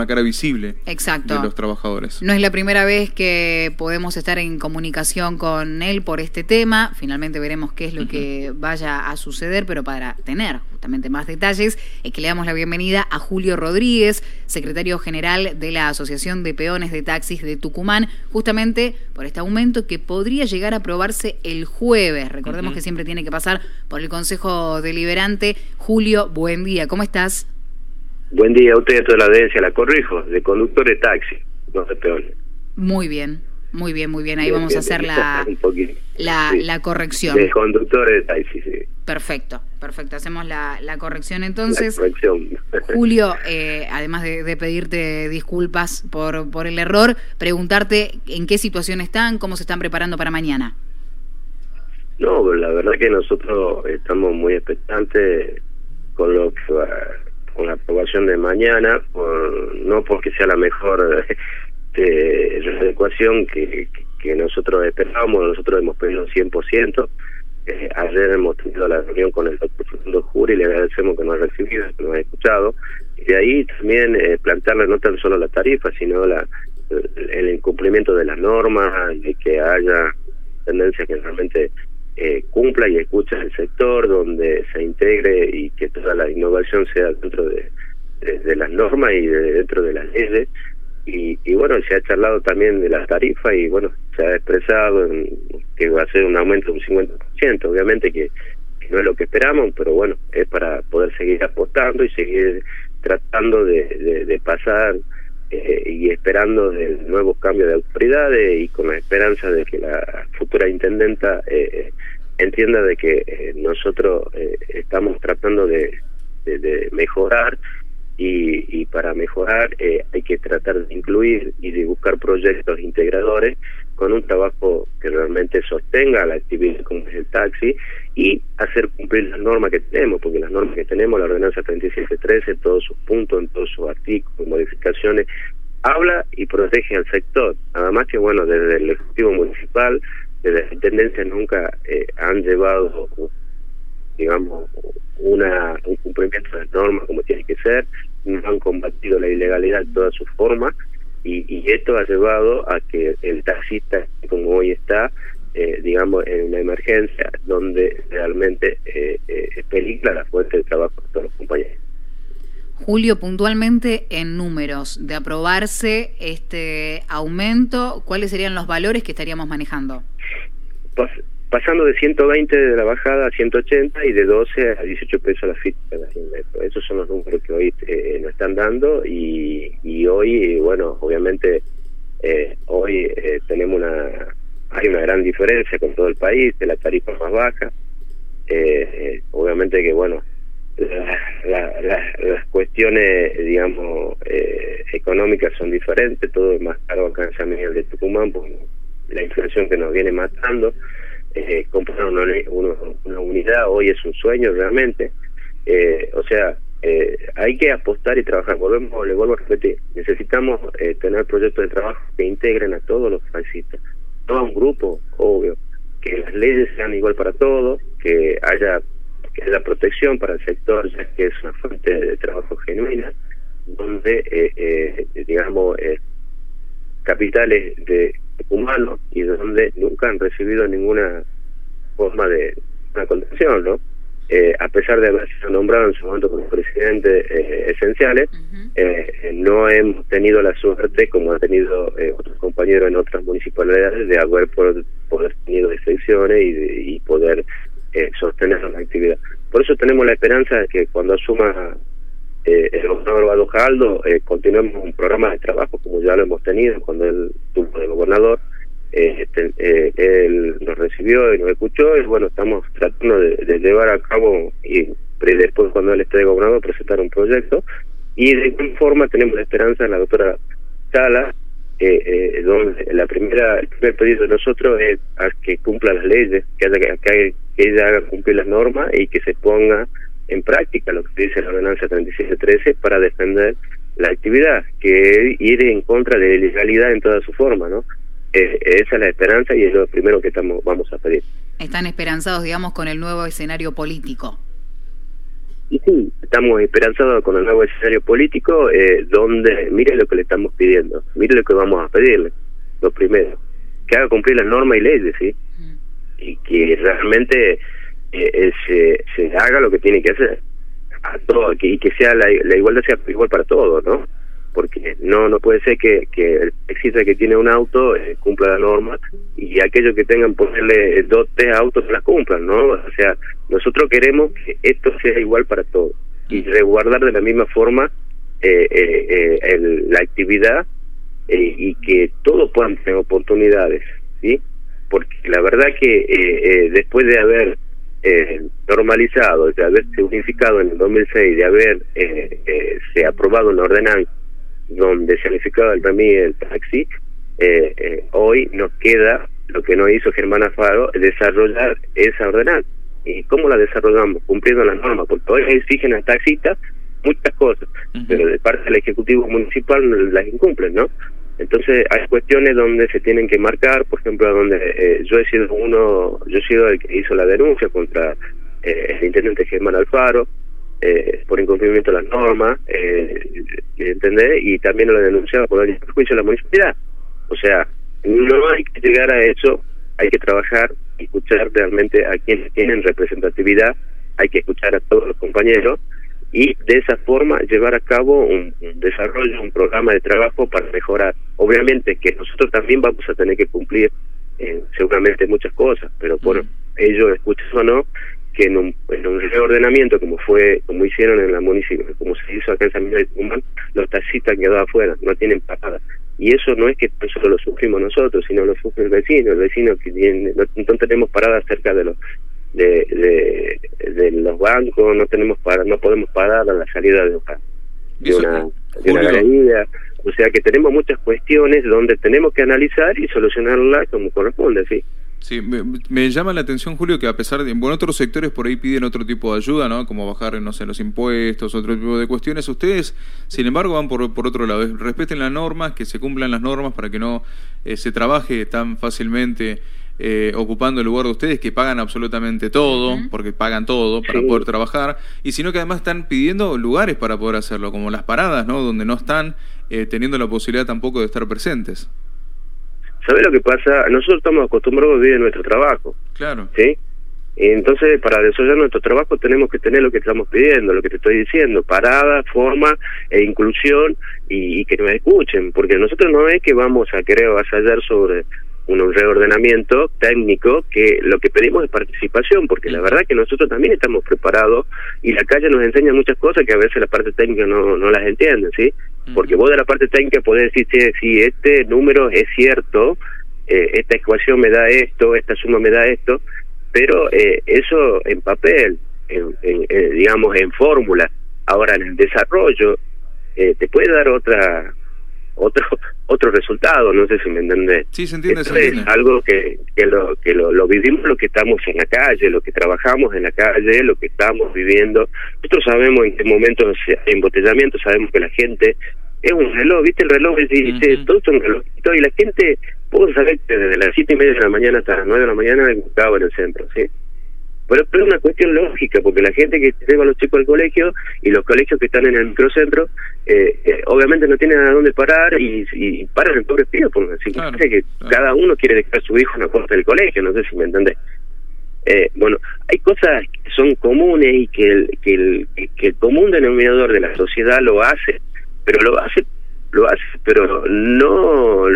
la cara visible Exacto. de los trabajadores. No es la primera vez que podemos estar en comunicación con él por este tema. Finalmente veremos qué es lo que vaya a suceder, pero para tener justamente más detalles, es que le damos la bienvenida a Julio Rodríguez, secretario general de la Asociación de Peones de Taxis de Tucumán, justamente por este aumento que podría llegar a aprobarse el jueves. Recordemos que siempre tiene que pasar por el Consejo Deliberante. Julio, buen día, ¿cómo estás? Buen día a usted y a toda la audiencia, la corrijo, de conductor de taxi, no de peones. Muy bien, muy bien, muy bien. Ahí vamos a hacer la, la, Sí. la corrección. De conductor de taxi, sí. Perfecto, perfecto. Hacemos la, la corrección La entonces. corrección. Julio, eh, además de, de pedirte disculpas por, por el error, preguntarte en qué situación están, cómo se están preparando para mañana. No, la verdad que nosotros estamos muy expectantes con lo que va, con la aprobación de mañana, no porque sea la mejor eh, adecuación que, nosotros esperábamos, nosotros hemos pedido un 100%. Eh, ayer hemos tenido la reunión con el doctor Fernando Juri y le agradecemos que nos ha recibido, que nos ha escuchado. Y de ahí también eh, plantearle no tan solo la tarifa, sino la, el, incumplimiento de las normas, de que haya tendencia que realmente eh, cumpla y escuche el sector, donde se integre y que toda la innovación sea dentro de, las normas y de, dentro de las leyes. Y, y bueno, se ha charlado también de la tarifa y bueno, se ha expresado en que va a ser un aumento de un 50%, obviamente que, no es lo que esperamos, pero bueno, es para poder seguir apostando y seguir tratando de pasar eh, y esperando del nuevo cambio de autoridades y con la esperanza de que la futura intendenta eh, entienda de que eh, nosotros eh, estamos tratando de, de, de mejorar y, y para mejorar eh, hay que tratar de incluir y de buscar proyectos integradores con un trabajo que realmente sostenga la actividad como es el taxi y hacer cumplir las normas que tenemos, porque las normas que tenemos, la ordenanza 3713, todos sus puntos, en todos sus artículos, modificaciones, habla y protege al sector. Nada más que, bueno, desde el Ejecutivo Municipal, desde la Intendencia nunca eh, han llevado, digamos, una un cumplimiento de las normas como tiene que ser, no han combatido la ilegalidad en todas sus formas y, y esto ha llevado a que el taxista, como hoy está, eh, digamos, en una emergencia donde realmente eh, eh, peligra la fuente de trabajo de todos los compañeros. Julio, puntualmente en números de aprobarse este aumento, ¿cuáles serían los valores que estaríamos manejando? Pas, pasando de 120 de la bajada a 180 y de 12 a 18 pesos la fita de la 100 metros. Esos son los números que hoy eh, nos están dando y, y hoy, bueno, obviamente eh, hoy eh, tenemos una hay una gran diferencia con todo el país de la tarifa más baja. Eh, obviamente que, bueno, la, la, la, las cuestiones, digamos, eh, económicas son diferentes, todo es más caro acá en San de Tucumán, por la inflación que nos viene matando. Eh, comprar una, una, una, unidad hoy es un sueño realmente. Eh, o sea, eh, hay que apostar y trabajar. Volvemos, le vuelvo a repetir, necesitamos eh, tener proyectos de trabajo que integren a todos los taxistas, no a un grupo, obvio, que las leyes sean igual para todos, que haya que haya protección para el sector, ya que es una fuente de trabajo genuina, donde, eh, digamos, capitales de humanos y donde nunca han recibido ninguna forma de una contención, ¿no? Eh, a pesar de haber sido nombrado en su momento como presidente eh, esenciales, uh -huh. eh, no hemos tenido la suerte, como han tenido eh, otros compañeros en otras municipalidades, de haber poder, poder tenido excepciones y, y poder eh, sostener la actividad. Por eso tenemos la esperanza de que cuando asuma eh, el gobernador Badojaldo, eh, continuemos un programa de trabajo como ya lo hemos tenido cuando él tuvo de gobernador, eh, este, eh, él y nos escuchó y bueno, estamos tratando de, de llevar a cabo y después cuando él esté de gobernador presentar un proyecto. Y de alguna forma tenemos la esperanza de la doctora Sala eh, eh, donde la primera el primer pedido de nosotros es a que cumpla las leyes que, haya, que ella haga cumplir las normas y que se ponga en práctica lo que dice la ordenanza 3713 para defender la actividad que ir en contra de la ilegalidad en toda su forma no eh, esa es la esperanza y es lo primero que estamos vamos a pedir. Están esperanzados, digamos, con el nuevo escenario político. y sí, estamos esperanzados con el nuevo escenario político, eh, donde, mire lo que le estamos pidiendo, mire lo que vamos a pedirle, lo primero, que haga cumplir las normas y leyes, ¿sí? Mm. Y que realmente eh, se, se haga lo que tiene que hacer, a todo, y que sea la, la igualdad sea igual para todos, ¿no? Porque no no puede ser que, que el taxista que tiene un auto eh, cumpla la norma y aquellos que tengan ponerle dos tres autos las cumplan no o sea nosotros queremos que esto sea igual para todos y resguardar de la misma forma eh, eh, eh la actividad y que todos puedan tener oportunidades sí porque la verdad que después de haber normalizado de haberse unificado en el 2006 de haber se aprobado una ordenanza donde se unificaba el mí el taxi, eh, eh, hoy nos queda lo que no hizo Germán Afaro, desarrollar esa ordenanza. ¿Y cómo la desarrollamos? Cumpliendo las normas, porque hoy exigen a taxistas muchas cosas, pero de parte del Ejecutivo Municipal las incumplen, ¿no? Entonces hay cuestiones donde se tienen que marcar, por ejemplo, donde eh, yo he sido uno, yo he sido el que hizo la denuncia contra el intendente Germán Alfaro, eh, por incumplimiento de las normas, eh, ¿entendés? Y también lo denunciaba por el perjuicio de la municipalidad. O sea, no hay que llegar a eso, hay que trabajar, escuchar realmente a quienes tienen representatividad, hay que escuchar a todos los compañeros y de esa forma llevar a cabo un, desarrollo, un programa de trabajo para mejorar. Obviamente que nosotros también vamos a tener que cumplir eh, seguramente muchas cosas, pero por ello, escuches o no, que en un, en un reordenamiento como fue como hicieron en la municipio como se hizo acá en San Miguel de Tucumán los taxistas han quedado afuera no tienen parada. Y eso no es que solo lo sufrimos nosotros sino lo sufre el vecino el vecino que tiene, no, tenemos parada cerca de los de, de, los bancos no tenemos para no podemos parar a la salida de, de una de una galería. O sea que tenemos muchas cuestiones donde tenemos que analizar y solucionarlas como corresponde sí Sí, me, llama la atención, Julio, que a pesar de, bueno, otros sectores por ahí piden otro tipo de ayuda, ¿no? Como bajar, no sé, los impuestos, otro tipo de cuestiones. Ustedes, sin embargo, van por, por otro lado. Respeten las normas, que se cumplan las normas para que no eh, se trabaje tan fácilmente eh, ocupando el lugar de ustedes, que pagan absolutamente todo, porque pagan todo para poder trabajar, y sino que además están pidiendo lugares para poder hacerlo, como las paradas, ¿no? Donde no están eh, teniendo la posibilidad tampoco de estar presentes. ¿Sabes lo que pasa? Nosotros estamos acostumbrados a vivir en nuestro trabajo. Claro. ¿Sí? entonces, para desarrollar nuestro trabajo tenemos que tener lo que estamos pidiendo, lo que te estoy diciendo, parada, forma e inclusión y, que nos escuchen, porque nosotros no es que vamos a querer avasallar sobre un reordenamiento técnico que lo que pedimos es participación, porque la verdad que nosotros también estamos preparados y la calle nos enseña muchas cosas que a veces la parte técnica no, no las entiende, ¿sí? Porque vos de la parte técnica podés decir, si este número es cierto, eh, esta ecuación me da esto, esta suma me da esto, pero eh, eso en papel, en, eh, digamos en fórmula, ahora en el desarrollo, te puede dar otra otro otro resultado, no sé si me entendés. Sí, se entiende, Es algo que, que, lo, que lo, lo, vivimos lo que estamos en la calle, lo que trabajamos en la calle, lo que estamos viviendo. Nosotros sabemos en qué momentos hay embotellamiento, sabemos que la gente es un reloj, ¿viste? El reloj dice, todo es un reloj. Y la gente, puedo saber que desde las siete y media de la mañana hasta las nueve de la mañana buscaba en el centro, ¿sí? Pero, es una cuestión lógica, porque la gente que lleva a los chicos al colegio y los colegios que están en el microcentro, eh, eh obviamente no tienen a dónde parar y, y paran en pobres pies, porque así que cada uno quiere dejar a su hijo en la puerta del colegio, no sé si me entendés. Eh, bueno, hay cosas que son comunes y que el, que, el, que el común denominador de la sociedad lo hace, pero lo hace lo hace, pero no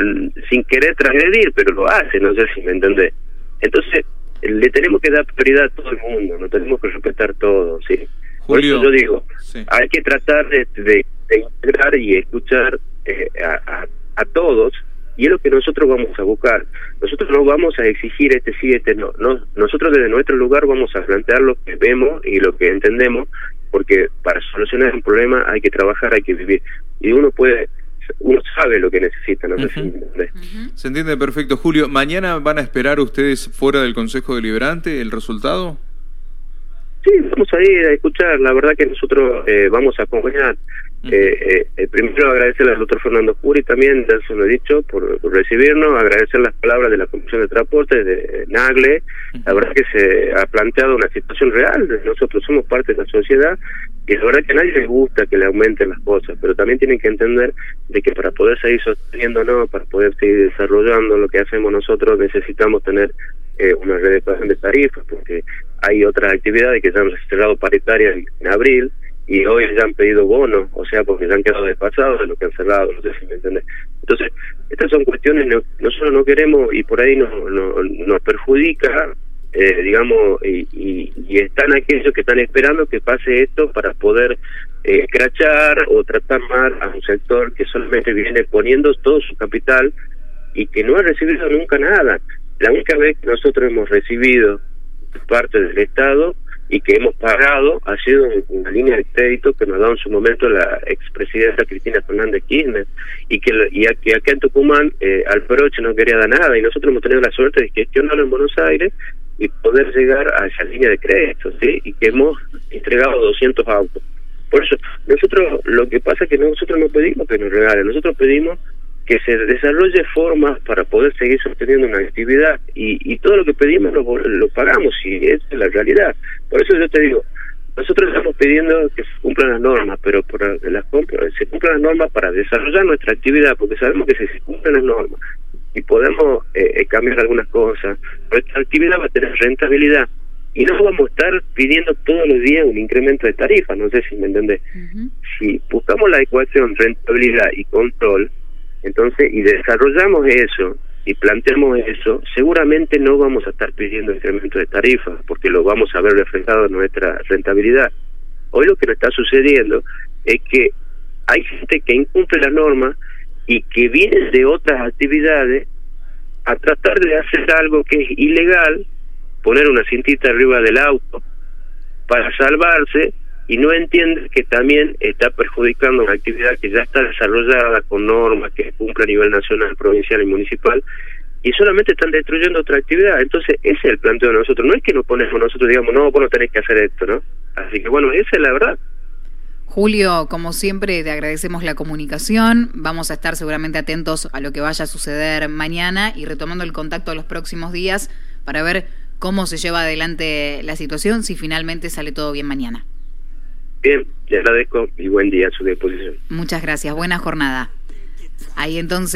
sin querer transgredir, pero lo hace, no sé si me entendés. Entonces, le tenemos que dar prioridad a todo el mundo, no tenemos que respetar todo, ¿sí? Por eso yo digo, hay que tratar de, de, integrar y escuchar eh, a, a, todos y es lo que nosotros vamos a buscar. Nosotros no vamos a exigir este sí, este no. no. Nosotros desde nuestro lugar vamos a plantear lo que vemos y lo que entendemos, porque para solucionar un problema hay que trabajar, hay que vivir. Y uno puede uno sabe lo que necesita, no Se entiende perfecto. Julio, ¿mañana van a esperar ustedes fuera del Consejo Deliberante el resultado? Sí, vamos a ir a escuchar. La verdad que nosotros eh, vamos a acompañar Eh, eh, primero agradecerle al doctor Fernando Curi también, ya se lo he dicho, por, recibirnos, agradecer las palabras de la Comisión de Transporte, de Nagle, la verdad que se ha planteado una situación real, nosotros somos parte de la sociedad y la verdad que a nadie le gusta que le aumenten las cosas, pero también tienen que entender de que para poder seguir sosteniéndonos, para poder seguir desarrollando lo que hacemos nosotros, necesitamos tener eh, una redecuación de tarifas, porque hay otras actividades que ya han cerrado paritarias en abril, y hoy ya han pedido bonos, o sea, porque ya han quedado despasados de lo que han cerrado, no sé si me entiendes. Entonces, estas son cuestiones que nosotros no queremos y por ahí nos, nos, perjudica, eh, digamos, y, y, están aquellos que están esperando que pase esto para poder eh, crachar o tratar mal a un sector que solamente viene poniendo todo su capital y que no ha recibido nunca nada. La única vez que nosotros hemos recibido parte del Estado y que hemos pagado ha sido una línea de crédito que nos dado en su momento la expresidenta Cristina Fernández Kirchner y que y que acá en Tucumán eh, Alperoche no quería dar nada y nosotros hemos tenido la suerte de gestionarlo en Buenos Aires y poder llegar a esa línea de crédito ¿sí? y que hemos entregado 200 autos por eso nosotros lo que pasa es que nosotros no pedimos que nos regalen nosotros pedimos que se desarrolle formas para poder seguir sosteniendo una actividad y, y todo lo que pedimos lo, lo pagamos y es la realidad. Por eso yo te digo, nosotros estamos pidiendo que se cumplan las normas, pero por las se cumplan las normas para desarrollar nuestra actividad, porque sabemos que si se cumplen las normas y podemos eh, eh, cambiar algunas cosas, nuestra actividad va a tener rentabilidad y no vamos a estar pidiendo todos los días un incremento de tarifa, no sé si me entendés. Si buscamos la ecuación rentabilidad y control, entonces, y desarrollamos eso y planteamos eso, seguramente no vamos a estar pidiendo incremento de tarifas, porque lo vamos a ver reflejado en nuestra rentabilidad. Hoy lo que nos está sucediendo es que hay gente que incumple la norma y que viene de otras actividades a tratar de hacer algo que es ilegal, poner una cintita arriba del auto para salvarse y no entiende que también está perjudicando una actividad que ya está desarrollada con normas que cumple a nivel nacional, provincial y municipal y solamente están destruyendo otra actividad. Entonces, ese es el planteo de nosotros. No es que nos ponemos nosotros, digamos, no, vos no tenés que hacer esto, ¿no? Así que bueno, esa es la verdad. Julio, como siempre, te agradecemos la comunicación. Vamos a estar seguramente atentos a lo que vaya a suceder mañana y retomando el contacto los próximos días para ver cómo se lleva adelante la situación, si finalmente sale todo bien mañana. Bien, le agradezco y buen día a su disposición. Muchas gracias, buena jornada. Ahí entonces.